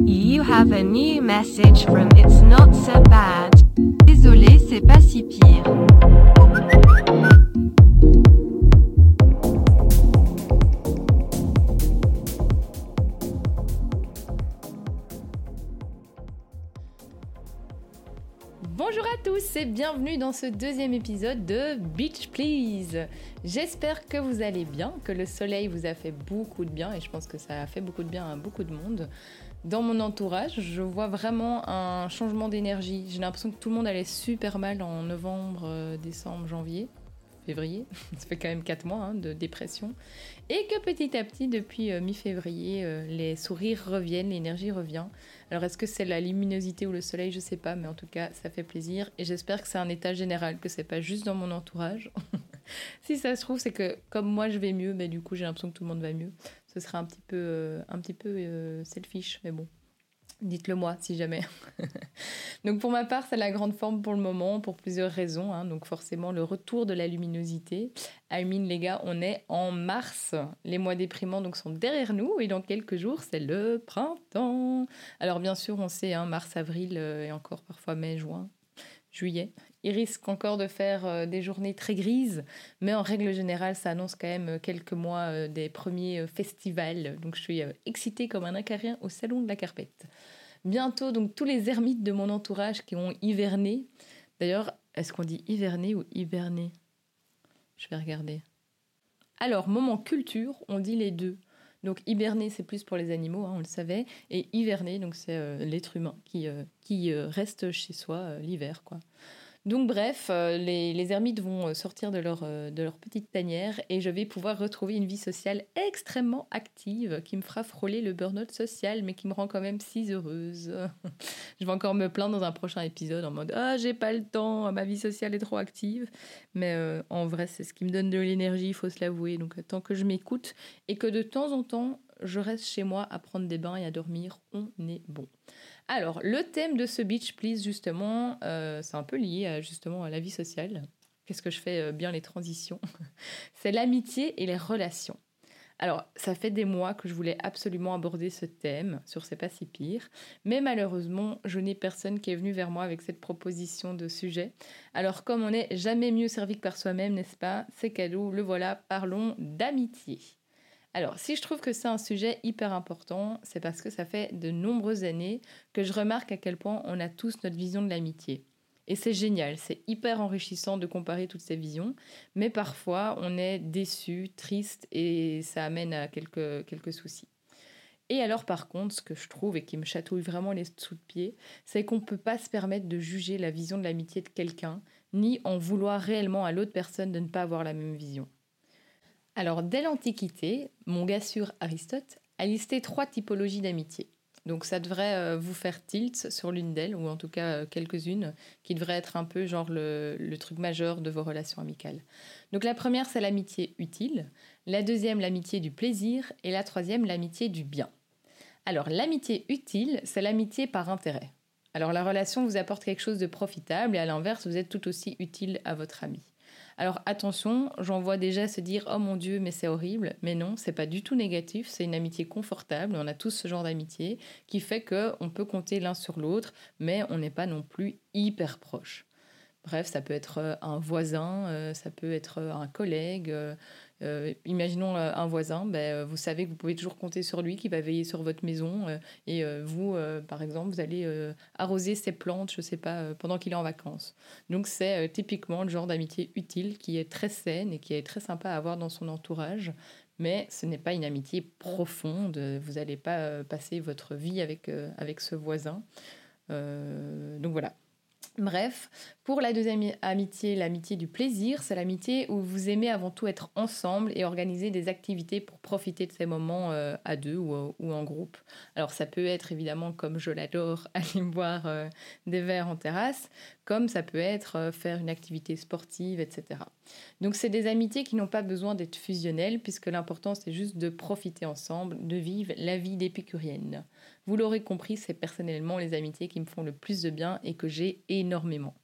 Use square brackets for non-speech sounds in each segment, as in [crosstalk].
You have a new message from It's Not So Bad. Désolé, c'est pas si pire. Bienvenue dans ce deuxième épisode de Beach Please. J'espère que vous allez bien, que le soleil vous a fait beaucoup de bien et je pense que ça a fait beaucoup de bien à beaucoup de monde. Dans mon entourage, je vois vraiment un changement d'énergie. J'ai l'impression que tout le monde allait super mal en novembre, euh, décembre, janvier, février. [laughs] Ça fait quand même 4 mois hein, de dépression. Et que petit à petit, depuis euh, mi-février, euh, les sourires reviennent, l'énergie revient. Alors est-ce que c'est la luminosité ou le soleil, je sais pas, mais en tout cas, ça fait plaisir et j'espère que c'est un état général, que c'est pas juste dans mon entourage. [laughs] si ça se trouve, c'est que comme moi je vais mieux, mais du coup j'ai l'impression que tout le monde va mieux. Ce serait un petit peu, euh, un petit peu euh, selfish, mais bon. Dites-le moi si jamais. [laughs] Donc pour ma part, c'est la grande forme pour le moment, pour plusieurs raisons. hein. Donc forcément, le retour de la luminosité. I les gars, on est en mars. Les mois déprimants donc, sont derrière nous et dans quelques jours, c'est le printemps. Alors bien sûr, on sait, hein, mars, avril euh, et encore parfois mai, juin, juillet. Il risque encore de faire euh, des journées très grises, mais en règle générale, ça annonce quand même euh, quelques mois des premiers festivals. Donc je suis excitée comme un acarien au salon de la carpette. Bientôt, donc tous les ermites de mon entourage qui ont hiverné. D'ailleurs, est-ce qu'on dit hiverné ou hiberné Je vais regarder. Alors, moment culture, on dit les deux. Donc hiberner, c'est plus pour les animaux, hein, on le savait, et hiverner, donc c'est euh, l'être humain qui, euh, qui euh, reste chez soi l'hiver, quoi. Donc bref, euh, les, ermites vont euh, sortir de leur, euh, de leur petite tanière et je vais pouvoir retrouver une vie sociale extrêmement active qui me fera frôler le burn-out social mais qui me rend quand même si heureuse. [laughs] je vais encore me plaindre dans un prochain épisode en mode Ah, j'ai pas le temps, ma vie sociale est trop active. Mais en vrai, c'est ce qui me donne de l'énergie, il faut se l'avouer. Donc tant que je m'écoute et que de temps en temps, je reste chez moi à prendre des bains et à dormir, on est bon. Alors, le thème de ce Beach Please, justement, euh, c'est un peu lié à, justement à la vie sociale. Qu'est-ce que je fais euh, bien les transitions? [laughs] C'est l'amitié et les relations. Alors, ça fait des mois que je voulais absolument aborder ce thème sur C'est pas si pire, mais malheureusement, je n'ai personne qui est venu vers moi avec cette proposition de sujet. Alors, comme on n'est jamais mieux servi que par soi-même, n'est-ce pas? C'est cadeau, le voilà, parlons d'amitié. Alors, si je trouve que c'est un sujet hyper important, c'est parce que ça fait de nombreuses années que je remarque à quel point on a tous notre vision de l'amitié. Et c'est génial, c'est hyper enrichissant de comparer toutes ces visions, mais parfois on est déçu, triste et ça amène à quelques, quelques soucis. Et alors par contre, ce que je trouve et qui me chatouille vraiment les sous de c'est qu'on ne peut pas se permettre de juger la vision de l'amitié de quelqu'un, ni en vouloir réellement à l'autre personne de ne pas avoir la même vision. Alors, dès l'Antiquité, mon gars sûr Aristote a listé trois typologies d'amitié. Donc, ça devrait euh, vous faire tilt sur l'une d'elles, ou en tout cas euh, quelques-unes, qui devraient être un peu genre le, le truc majeur de vos relations amicales. Donc, la première, c'est l'amitié utile. La deuxième, l'amitié du plaisir. Et la troisième, l'amitié du bien. Alors, l'amitié utile, c'est l'amitié par intérêt. Alors, la relation vous apporte quelque chose de profitable, et à l'inverse, vous êtes tout aussi utile à votre ami. Alors attention, j'en vois déjà se dire oh mon dieu mais c'est horrible, mais non, c'est pas du tout négatif, c'est une amitié confortable, on a tous ce genre d'amitié qui fait que on peut compter l'un sur l'autre, mais on n'est pas non plus hyper proche. Bref, ça peut être euh, un voisin, euh, ça peut être euh, un collègue. imaginons un voisin, ben, vous savez que vous pouvez toujours compter sur lui, qui va veiller sur votre maison. et vous, par exemple, vous allez arroser ses plantes, je sais pas, pendant qu'il est en vacances. Donc c'est typiquement le genre d'amitié utile qui est très saine et qui est très sympa à avoir dans son entourage. Mais ce n'est pas une amitié profonde. Vous n'allez pas passer votre vie avec, avec ce voisin. Donc voilà. Bref, pour la deuxième amitié, l'amitié du plaisir, c'est l'amitié où vous aimez avant tout être ensemble et organiser des activités pour profiter de ces moments euh, à deux ou, en groupe. Alors ça peut être évidemment, comme je l'adore, [laughs] aller boire euh, des verres en terrasse, comme ça peut être euh, faire une activité sportive, etc. Donc c'est des amitiés qui n'ont pas besoin d'être fusionnelles, puisque l'important c'est juste de profiter ensemble, de vivre la vie d'épicurienne. Vous l'aurez compris, c'est personnellement les amitiés qui me font le plus de bien et que j'ai énormément.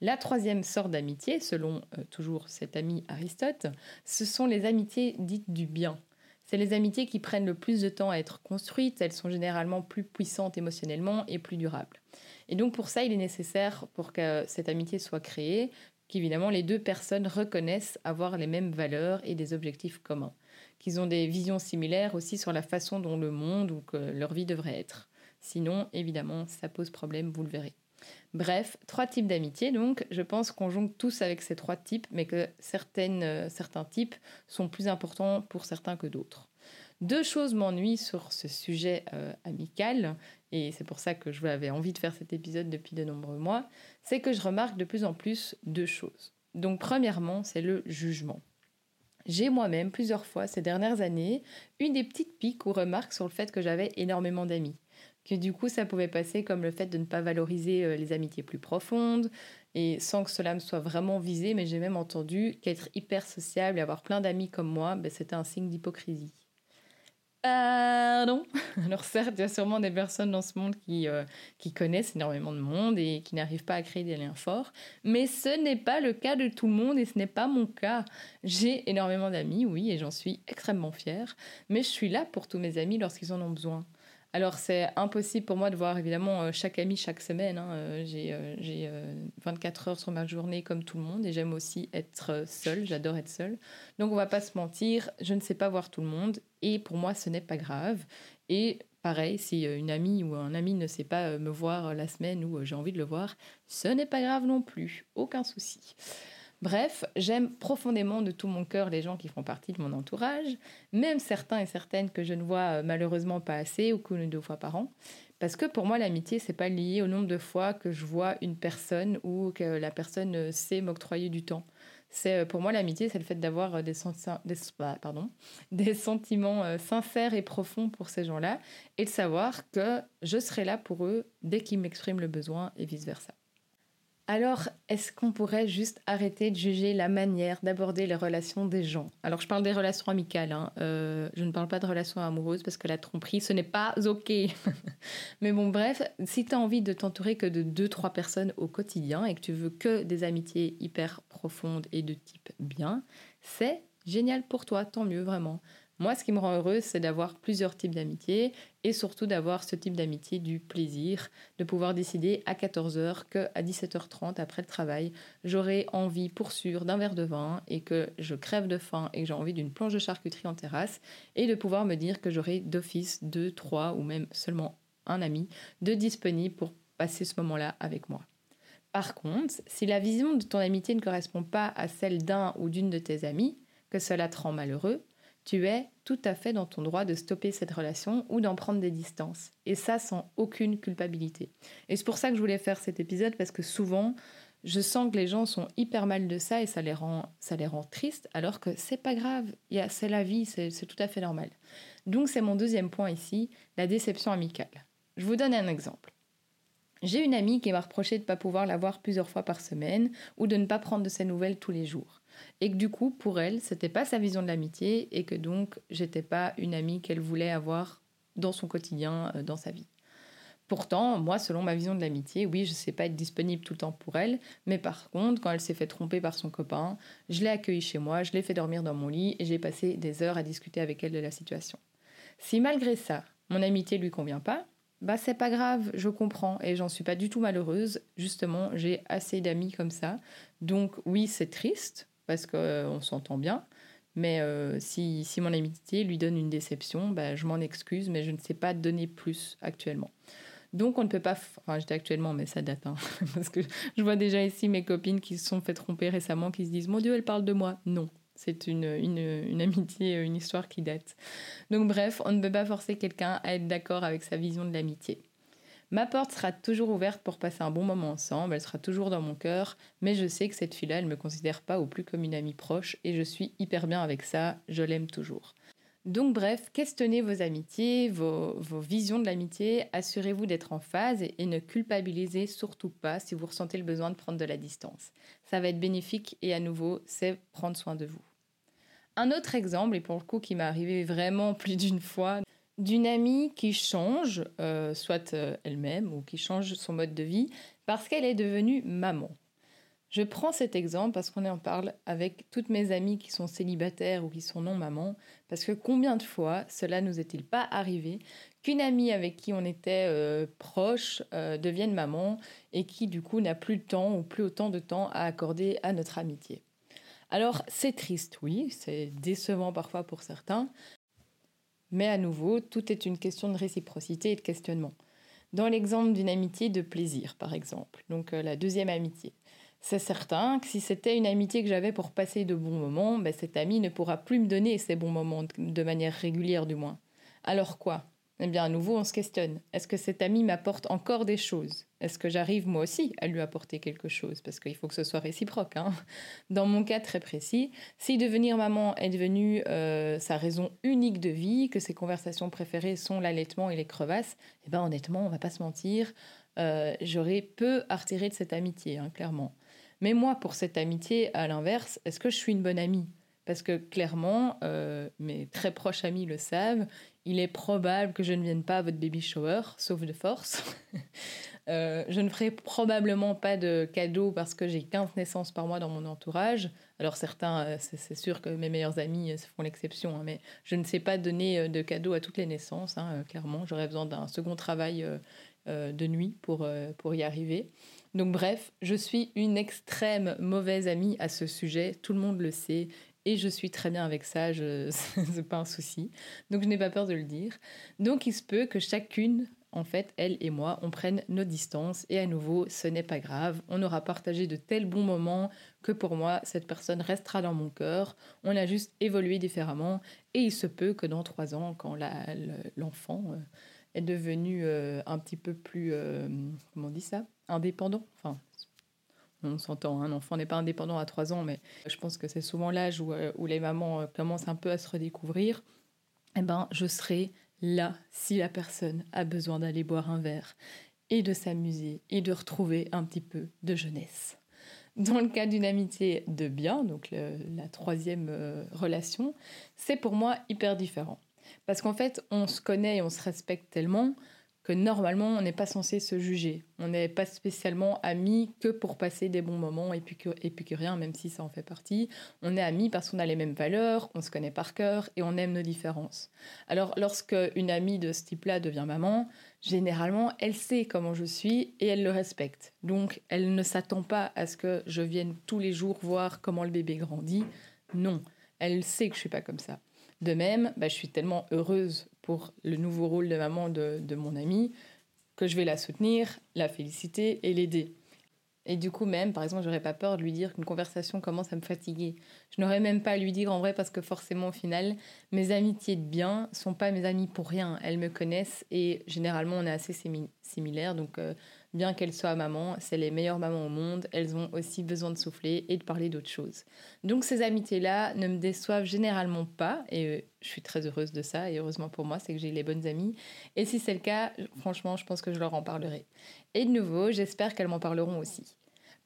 La troisième sorte d'amitié, selon euh, toujours cet ami Aristote, ce sont les amitiés dites du bien. C'est les amitiés qui prennent le plus de temps à être construites, elles sont généralement plus puissantes émotionnellement et plus durables. Et donc pour ça, il est nécessaire, pour que cette amitié soit créée, qu'évidemment les deux personnes reconnaissent avoir les mêmes valeurs et des objectifs communs, qu'ils ont des visions similaires aussi sur la façon dont le monde ou que leur vie devrait être. Sinon, évidemment, ça pose problème, vous le verrez. Bref, trois types d'amitié, donc je pense qu'on jongle tous avec ces trois types, mais que euh, certains types sont plus importants pour certains que d'autres. Deux choses m'ennuient sur ce sujet euh, amical, et c'est pour ça que je avais envie de faire cet épisode depuis de nombreux mois, c'est que je remarque de plus en plus deux choses. Donc premièrement, c'est le jugement. J'ai moi-même plusieurs fois ces dernières années eu des petites piques ou remarques sur le fait que j'avais énormément d'amis que du coup ça pouvait passer comme le fait de ne pas valoriser euh, les amitiés plus profondes, et sans que cela me soit vraiment visé, mais j'ai même entendu qu'être hyper sociable et avoir plein d'amis comme moi, ben, c'était un signe d'hypocrisie. Pardon [laughs] Alors certes, il y a sûrement des personnes dans ce monde qui, euh, qui connaissent énormément de monde et qui n'arrivent pas à créer des liens forts, mais ce n'est pas le cas de tout le monde et ce n'est pas mon cas. J'ai énormément d'amis, oui, et j'en suis extrêmement fière, mais je suis là pour tous mes amis lorsqu'ils en ont besoin. Alors c'est impossible pour moi de voir évidemment euh, chaque ami chaque semaine. Hein. Euh, j'ai 24 euh, heures sur ma journée comme tout le monde et j'aime aussi être seule, j'adore être seule. Donc on va pas se mentir, je ne sais pas voir tout le monde et pour moi ce n'est pas grave. Et pareil, si une amie ou un ami ne sait pas me voir la semaine où j'ai envie de le voir, ce n'est pas grave non plus, aucun souci. Bref, j'aime profondément de tout mon cœur les gens qui font partie de mon entourage, même certains et certaines que je ne vois euh, malheureusement pas assez ou qu'une ou deux fois par an. Parce que pour moi, l'amitié, c'est pas lié au nombre de fois que je vois une personne ou que la personne euh, sait m'octroyer du temps. C'est euh, pour moi l'amitié, c'est le fait d'avoir des, bah, pardon, [laughs] des sentiments sincères et profonds pour ces gens-là et de savoir que je serai là pour eux dès qu'ils m'expriment le besoin et vice versa. Alors, est-ce qu'on pourrait juste arrêter de juger la manière d'aborder les relations des gens? Alors, je parle des relations amicales, hein. euh, je ne parle pas de relations amoureuses parce que la tromperie, ce n'est pas OK. [laughs] Mais bon, bref, si tu as envie de t'entourer que de deux, trois personnes au quotidien et que tu veux que des amitiés hyper profondes et de type bien, c'est génial pour toi, tant mieux vraiment. Moi, ce qui me rend heureuse, c'est d'avoir plusieurs types d'amitié et surtout d'avoir ce type d'amitié du plaisir, de pouvoir décider à 14h qu'à 17h30 après le travail, j'aurai envie pour sûr d'un verre de vin et que je crève de faim et que j'ai envie d'une planche de charcuterie en terrasse et de pouvoir me dire que j'aurai d'office deux, trois ou même seulement un ami de disponible pour passer ce moment-là avec moi. Par contre, si la vision de ton amitié ne correspond pas à celle d'un ou d'une de tes amis, que cela te rend malheureux, tu es tout à fait dans ton droit de stopper cette relation ou d'en prendre des distances. Et ça sans aucune culpabilité. Et c'est pour ça que je voulais faire cet épisode parce que souvent, je sens que les gens sont hyper mal de ça et ça les rend, ça les rend tristes alors que c'est pas grave, c'est la vie, c'est tout à fait normal. Donc c'est mon deuxième point ici, la déception amicale. Je vous donne un exemple. J'ai une amie qui m'a reproché de ne pas pouvoir la voir plusieurs fois par semaine ou de ne pas prendre de ses nouvelles tous les jours et que du coup, pour elle, c'était pas sa vision de l'amitié et que donc j'étais pas une amie qu'elle voulait avoir dans son quotidien, euh, dans sa vie. Pourtant, moi, selon ma vision de l'amitié, oui, je sais pas être disponible tout le temps pour elle, mais par contre, quand elle s'est fait tromper par son copain, je l'ai accueillie chez moi, je l'ai fait dormir dans mon lit et j'ai passé des heures à discuter avec elle de la situation. Si malgré ça, mon amitié lui convient pas, bah c'est pas grave, je comprends et j'en suis pas du tout malheureuse. Justement, j'ai assez d'amis comme ça. Donc oui, c'est triste, parce qu'on euh, s'entend bien. Mais euh, si, si, mon amitié lui donne une déception, bah, je m'en excuse, mais je ne sais pas donner plus actuellement. Donc on ne peut pas, enfin j'étais actuellement, mais ça date, hein, [laughs] parce que je vois déjà ici mes copines qui se sont fait tromper récemment, qui se disent, mon Dieu, elle parle de moi. Non, c'est une, une, une, amitié, une histoire qui date. Donc bref, on ne peut pas forcer quelqu'un à être d'accord avec sa vision de l'amitié. Ma porte sera toujours ouverte pour passer un bon moment ensemble, elle sera toujours dans mon cœur, mais je sais que cette fille-là, elle ne me considère pas au plus comme une amie proche et je suis hyper bien avec ça, je l'aime toujours. Donc bref, questionnez vos amitiés, vos, visions de l'amitié, assurez-vous d'être en phase et, et, ne culpabilisez surtout pas si vous ressentez le besoin de prendre de la distance. Ça va être bénéfique et à nouveau, c'est prendre soin de vous. Un autre exemple, et pour le coup qui m'est arrivé vraiment [laughs] plus d'une fois, d'une amie qui change, euh, soit euh, elle-même ou qui change son mode de vie, parce qu'elle est devenue maman. Je prends cet exemple parce qu'on en parle avec toutes mes amies qui sont célibataires ou qui sont non-mamans, parce que combien de fois cela nous est-il pas arrivé qu'une amie avec qui on était euh, proche devienne maman et qui du coup n'a plus de temps ou plus autant de temps à accorder à notre amitié? Alors c'est triste, oui, c'est décevant parfois pour certains, mais à nouveau, tout est une question de réciprocité et de questionnement. Dans l'exemple d'une amitié de plaisir, par exemple, donc euh, la deuxième amitié, c'est certain que si c'était une amitié que j'avais pour passer de bons moments, ben cette amie ne pourra plus me donner ces bons moments de manière régulière du moins. Alors quoi? Eh bien à nouveau on se questionne. Est-ce que cette amie m'apporte encore des choses? Est-ce que j'arrive moi aussi à lui apporter quelque chose? Parce qu'il faut que ce soit réciproque. Hein Dans mon cas très précis, si devenir maman est devenu euh, sa raison unique de vie, que ses conversations préférées sont l'allaitement et les crevasses, eh bien honnêtement on va pas se mentir, euh, j'aurais peu à retirer de cette amitié, hein, clairement. Mais moi, pour cette amitié, à l'inverse, est-ce que je suis une bonne amie? Parce que clairement, euh, mes très proches amis le savent, il est probable que je ne vienne pas à votre baby shower, sauf de force. [laughs] Euh, je ne ferai probablement pas de cadeaux parce que j'ai 15 naissances par mois dans mon entourage. Alors certains, euh, c'est sûr que mes meilleurs amis font l'exception, hein, mais je ne sais pas donner de cadeaux à toutes les naissances, hein, clairement. J'aurais besoin d'un second travail de nuit pour, pour y arriver. Donc bref, je suis une extrême mauvaise amie à ce sujet, tout le monde le sait, et je suis très bien avec ça, je... [laughs] c'est pas un souci. Donc je n'ai pas peur de le dire. Donc il se peut que chacune, en fait, elle et moi, on prenne nos distances, et à nouveau, ce n'est pas grave, on aura partagé de tels bons moments que pour moi, cette personne restera dans mon cœur, on a juste évolué différemment, et il se peut que dans trois ans, quand l'enfant... Euh, est devenu euh, un petit peu plus, euh, comment on dit ça, indépendant. Enfin, on s'entend, un enfant n'est pas indépendant à 3 ans, mais je pense que c'est souvent l'âge où, euh, où, les mamans commencent un peu à se redécouvrir. Eh ben, je serai là si la personne a besoin d'aller boire un verre et de s'amuser et de retrouver un petit peu de jeunesse. Dans le cas d'une amitié de bien, donc la troisième relation, c'est pour moi hyper différent. Parce qu'en fait, on se connaît et on se respecte tellement que normalement, on n'est pas censé se juger. On n'est pas spécialement amis que pour passer des bons moments rien, même si ça en fait partie. On est amis parce qu'on a les mêmes valeurs, on se connaît par cœur et on aime nos différences. Alors, lorsque une amie de ce type-là devient maman, généralement, elle sait comment je suis et elle le respecte. Donc, elle ne s'attend pas à ce que je vienne tous les jours voir comment le bébé grandit. Non, elle sait que je suis pas comme ça. De même, bah, je suis tellement heureuse pour le nouveau rôle de maman de, de mon amie que je vais la soutenir, la féliciter et l'aider. Et du coup, même, par exemple, j'aurais pas peur de lui dire qu'une conversation commence à me fatiguer. Je n'aurais même pas à lui dire en vrai parce que forcément, au final, mes amitiés de bien sont pas mes amies pour rien. Elles me connaissent et généralement, on est assez similaires. Donc, euh, bien qu'elles soient maman, c'est les meilleures mamans au monde. Elles ont aussi besoin de souffler et de parler d'autres choses. Donc, ces amitiés-là ne me déçoivent généralement pas et euh, je suis très heureuse de ça. Et heureusement pour moi, c'est que j'ai les bonnes amies. Et si c'est le cas, franchement, je pense que je leur en parlerai. Et de nouveau, j'espère qu'elles m'en parleront aussi.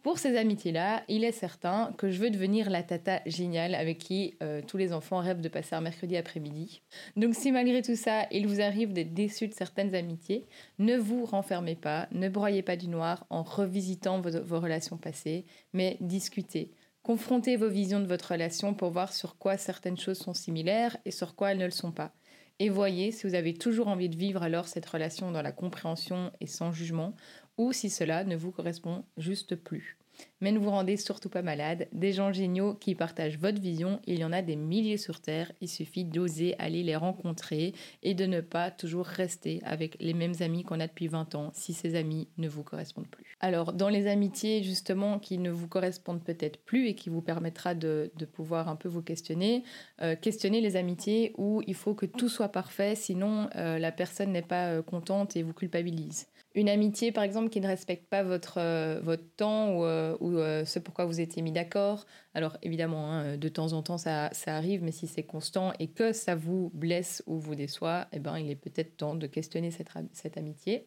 Pour ces amitiés-là, il est certain que je veux devenir la tata géniale avec qui euh, tous les enfants rêvent de passer un mercredi après-midi. Donc si malgré tout ça, il vous arrive d'être déçu de certaines amitiés, ne vous renfermez pas, ne broyez pas du noir en revisitant vos, vos relations passées, mais discutez. Confrontez vos visions de votre relation pour voir sur quoi certaines choses sont similaires et sur quoi elles ne le sont pas et voyez si vous avez toujours envie de vivre alors cette relation dans la compréhension et sans jugement, ou si cela ne vous correspond juste plus. Mais ne vous rendez surtout pas malade. Des gens géniaux qui partagent votre vision, il y en a des milliers sur Terre. Il suffit d'oser aller les rencontrer et de ne pas toujours rester avec les mêmes amis qu'on a depuis 20 ans si ces amis ne vous correspondent plus. Alors, dans les amitiés justement qui ne vous correspondent peut-être plus et qui vous permettra de, pouvoir un peu vous questionner, euh, questionnez les amitiés où il faut que tout soit parfait, sinon euh, la personne n'est pas euh, contente et vous culpabilise une amitié, par exemple, qui ne respecte pas votre, euh, votre temps ou, euh, ou euh, ce pourquoi vous étiez mis d'accord. Alors, évidemment, hein, de temps en temps, ça, ça arrive, mais si c'est constant et que ça vous blesse ou vous déçoit, eh ben, il est peut-être temps de questionner cette, cette amitié.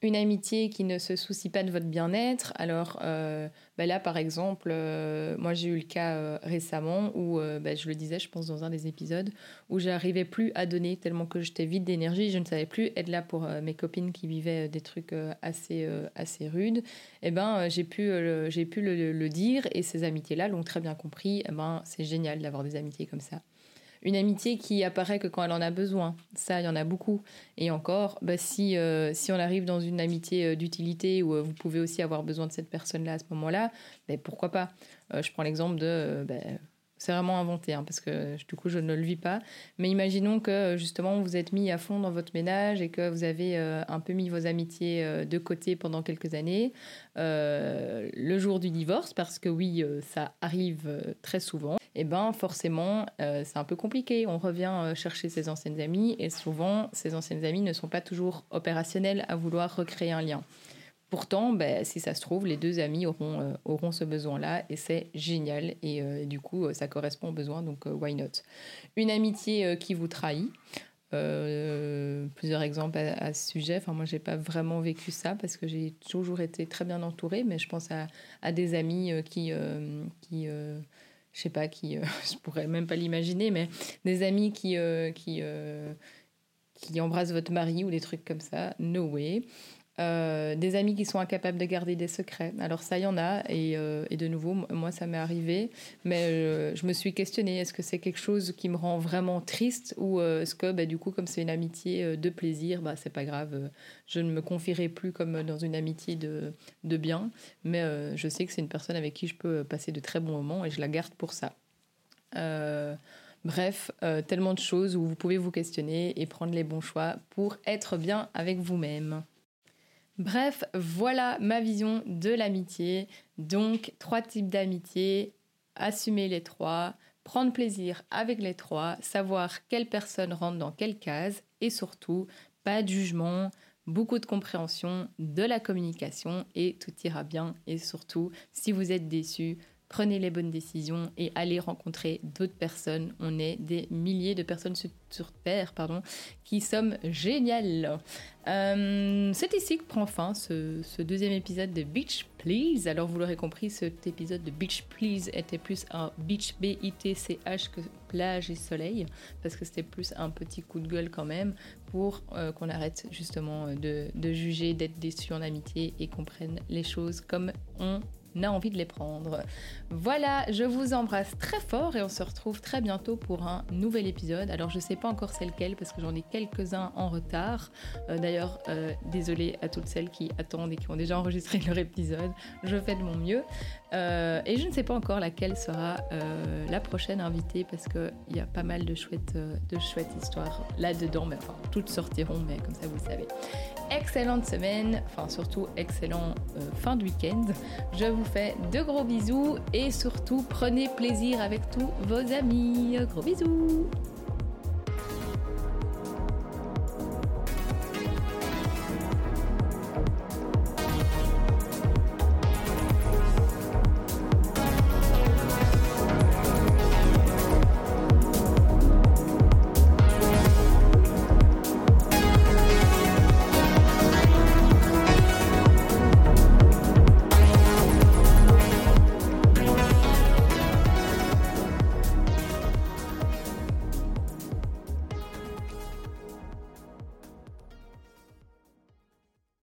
Une amitié qui ne se soucie pas de votre bien-être. Alors euh, bah là, par exemple, euh, moi j'ai eu le cas euh, récemment où, bah, je le disais, je pense dans un des épisodes, où j'arrivais plus à donner tellement que j'étais vide d'énergie, je ne savais plus être là pour mes copines qui vivaient des trucs assez, assez rudes. Et eh ben, j'ai pu, j'ai pu le, dire et ces amitiés-là l'ont très bien compris. Eh ben, c'est génial d'avoir des amitiés comme ça une amitié qui apparaît que quand elle en a besoin. Ça, il y en a beaucoup. Et encore, bah, si, euh, si on arrive dans une amitié euh, d'utilité où euh, vous pouvez aussi avoir besoin de cette personne-là à ce moment-là, bah, pourquoi pas? Je prends l'exemple de... Bah, c'est vraiment inventé, hein, parce que du coup, je ne le vis pas. Mais imaginons que justement, vous êtes mis à fond dans votre ménage et que vous avez un peu mis vos amitiés de côté pendant quelques années. le jour du divorce, parce que oui, ça arrive très souvent, et eh ben forcément, euh, c'est un peu compliqué. On revient euh, chercher ses anciennes amies et souvent, ces anciennes amies ne sont pas toujours opérationnelles à vouloir recréer un lien. Pourtant, ben, si ça se trouve, les deux amis auront, euh, auront ce besoin-là et c'est génial. Et du coup, ça correspond aux besoins, donc why not? Une amitié qui vous trahit. plusieurs exemples à, ce sujet. Enfin, moi, j'ai pas vraiment vécu ça parce que j'ai toujours été très bien entourée, mais je pense à, des amis qui, qui je sais pas qui, euh, [laughs] je pourrais même pas l'imaginer, mais des amis qui, euh, qui, euh, qui embrassent votre mari ou des trucs comme ça, no way. Euh, des amis qui sont incapables de garder des secrets. Alors ça, il y en a, et, euh, de nouveau, moi, ça m'est arrivé, mais euh, je me suis questionnée, est-ce que c'est quelque chose qui me rend vraiment triste, ou est-ce que, bah, du coup, comme c'est une amitié de plaisir, bah, c'est pas grave, je ne me confierai plus comme dans une amitié de, de bien, mais je sais que c'est une personne avec qui je peux passer de très bons moments, et je la garde pour ça. Bref, tellement de choses où vous pouvez vous questionner et prendre les bons choix pour être bien avec vous-même. Bref, voilà ma vision de l'amitié. Donc, trois types d'amitié, assumer les trois, prendre plaisir avec les trois, savoir quelle personne rentre dans quelle case et surtout, pas de jugement, beaucoup de compréhension, de la communication et tout ira bien. Et surtout, si vous êtes déçu, prenez les bonnes décisions et allez rencontrer d'autres personnes. On est des milliers de personnes sur Terre pardon, qui sommes géniales. Euh, c'est ici que prend fin ce, deuxième épisode de Beach Please. Alors vous l'aurez compris, cet épisode de Beach Please était plus un Beach B-I-T-C-H que plage et soleil, parce que c'était plus un petit coup de gueule quand même pour euh, qu'on arrête justement de, de juger, d'être déçu en amitié et qu'on prenne les choses comme on a envie de les prendre. Voilà, je vous embrasse très fort et on se retrouve très bientôt pour un nouvel épisode. Alors je sais pas encore c'est lequel parce que j'en ai quelques-uns en retard. Euh, d'ailleurs, euh, désolé à toutes celles qui attendent et qui ont déjà enregistré [laughs] leur épisode. Je fais de mon mieux. Euh, et je ne sais pas encore laquelle sera la prochaine invitée parce qu'il y a pas mal de chouettes, de chouettes histoires là-dedans. Mais enfin, toutes sortiront, mais comme ça vous le savez excellente semaine, enfin surtout excellent euh, fin de week-end. Je vous fais de gros bisous et surtout prenez plaisir avec tous vos amis. Gros bisous